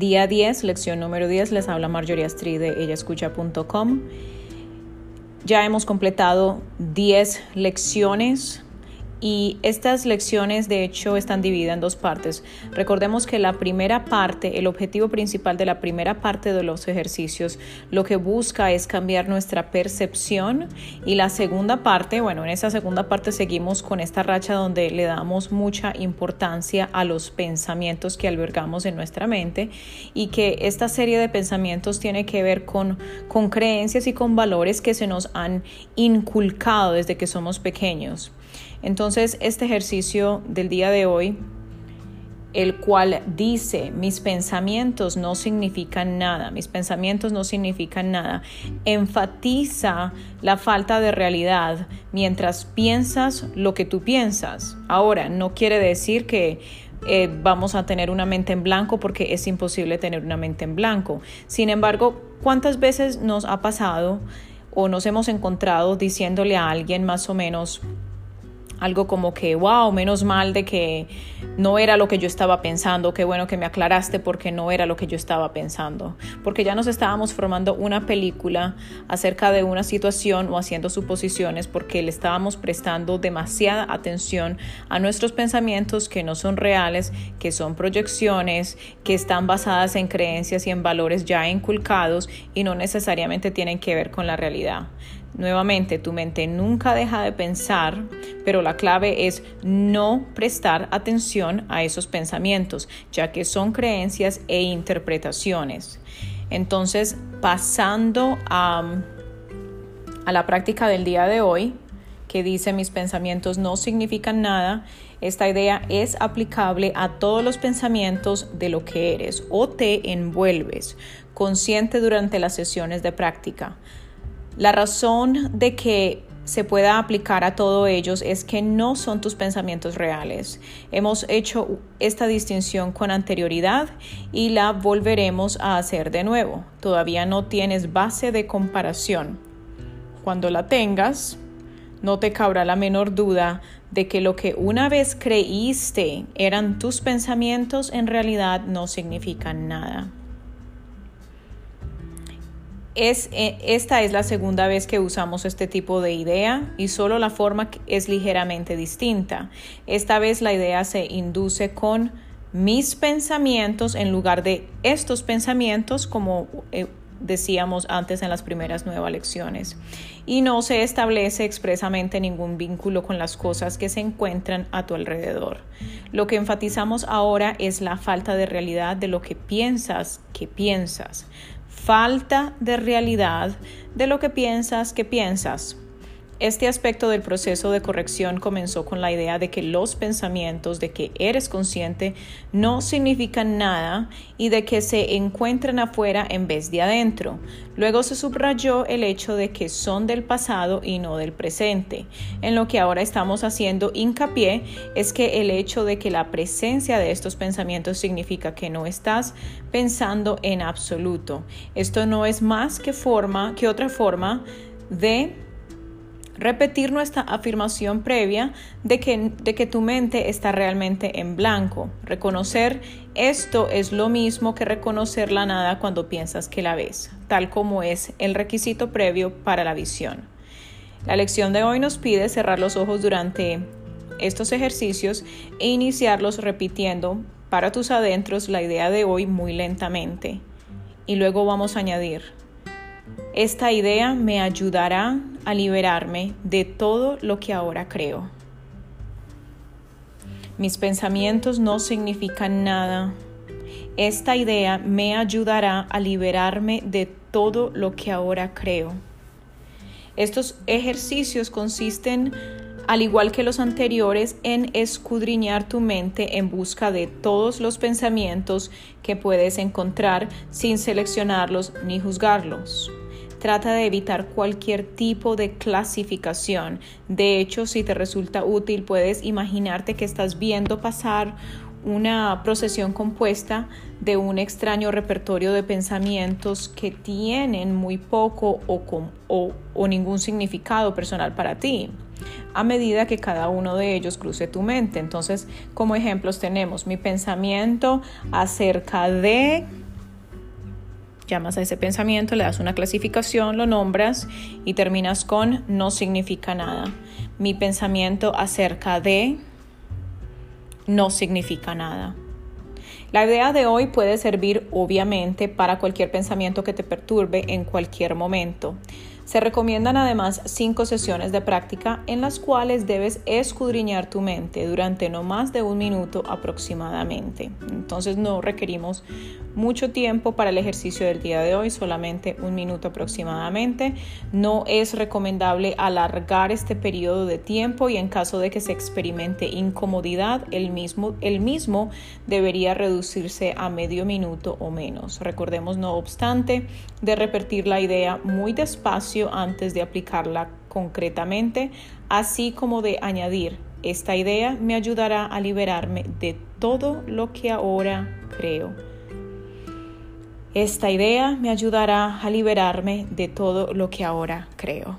Día 10, lección número 10, les habla Marjorie Astrid de ellaescucha.com. Ya hemos completado 10 lecciones y estas lecciones de hecho están divididas en dos partes. Recordemos que la primera parte, el objetivo principal de la primera parte de los ejercicios, lo que busca es cambiar nuestra percepción y la segunda parte, bueno, en esa segunda parte seguimos con esta racha donde le damos mucha importancia a los pensamientos que albergamos en nuestra mente y que esta serie de pensamientos tiene que ver con, con creencias y con valores que se nos han inculcado desde que somos pequeños. Entonces, este ejercicio del día de hoy, el cual dice, mis pensamientos no significan nada, mis pensamientos no significan nada, enfatiza la falta de realidad mientras piensas lo que tú piensas. Ahora, no quiere decir que eh, vamos a tener una mente en blanco porque es imposible tener una mente en blanco. Sin embargo, ¿cuántas veces nos ha pasado o nos hemos encontrado diciéndole a alguien más o menos, algo como que, wow, menos mal de que no era lo que yo estaba pensando, qué bueno que me aclaraste porque no era lo que yo estaba pensando, porque ya nos estábamos formando una película acerca de una situación o haciendo suposiciones porque le estábamos prestando demasiada atención a nuestros pensamientos que no son reales, que son proyecciones, que están basadas en creencias y en valores ya inculcados y no necesariamente tienen que ver con la realidad. Nuevamente, tu mente nunca deja de pensar, pero la clave es no prestar atención a esos pensamientos, ya que son creencias e interpretaciones. Entonces, pasando a, a la práctica del día de hoy, que dice mis pensamientos no significan nada, esta idea es aplicable a todos los pensamientos de lo que eres o te envuelves, consciente durante las sesiones de práctica. La razón de que se pueda aplicar a todos ellos es que no son tus pensamientos reales. Hemos hecho esta distinción con anterioridad y la volveremos a hacer de nuevo. Todavía no tienes base de comparación. Cuando la tengas, no te cabrá la menor duda de que lo que una vez creíste eran tus pensamientos en realidad no significan nada. Eh, esta es la segunda vez que usamos este tipo de idea y solo la forma es ligeramente distinta. Esta vez la idea se induce con mis pensamientos en lugar de estos pensamientos como eh, decíamos antes en las primeras nuevas lecciones. Y no se establece expresamente ningún vínculo con las cosas que se encuentran a tu alrededor. Lo que enfatizamos ahora es la falta de realidad de lo que piensas que piensas falta de realidad de lo que piensas que piensas. Este aspecto del proceso de corrección comenzó con la idea de que los pensamientos de que eres consciente no significan nada y de que se encuentran afuera en vez de adentro. Luego se subrayó el hecho de que son del pasado y no del presente. En lo que ahora estamos haciendo hincapié es que el hecho de que la presencia de estos pensamientos significa que no estás pensando en absoluto. Esto no es más que forma que otra forma de repetir nuestra afirmación previa de que, de que tu mente está realmente en blanco. Reconocer esto es lo mismo que reconocer la nada cuando piensas que la ves, tal como es el requisito previo para la visión. La lección de hoy nos pide cerrar los ojos durante estos ejercicios e iniciarlos repitiendo para tus adentros la idea de hoy muy lentamente. Y luego vamos a añadir, esta idea me ayudará a liberarme de todo lo que ahora creo. Mis pensamientos no significan nada. Esta idea me ayudará a liberarme de todo lo que ahora creo. Estos ejercicios consisten, al igual que los anteriores, en escudriñar tu mente en busca de todos los pensamientos que puedes encontrar sin seleccionarlos ni juzgarlos. Trata de evitar cualquier tipo de clasificación. De hecho, si te resulta útil, puedes imaginarte que estás viendo pasar una procesión compuesta de un extraño repertorio de pensamientos que tienen muy poco o, o, ningún significado personal para ti a medida que cada uno de ellos cruce tu mente. Entonces, como ejemplos tenemos mi pensamiento acerca de llamas a ese pensamiento, le das una clasificación, lo nombras y terminas con no significa nada. Mi pensamiento acerca de no significa nada. La idea de hoy puede servir obviamente para cualquier pensamiento que te perturbe en cualquier momento. Se recomiendan además cinco sesiones de práctica en las cuales debes escudriñar tu mente durante no más de un minuto aproximadamente. Entonces no requerimos mucho tiempo para el ejercicio del día de hoy, solamente un minuto aproximadamente. No es recomendable alargar este periodo de tiempo y en caso de que se experimente incomodidad, el mismo, el mismo debería reducirse a medio minuto o menos. Recordemos, no obstante, de repetir la idea muy despacio antes de aplicarla concretamente, así como de añadir, esta idea me ayudará a liberarme de todo lo que ahora creo. Esta idea me ayudará a liberarme de todo lo que ahora creo.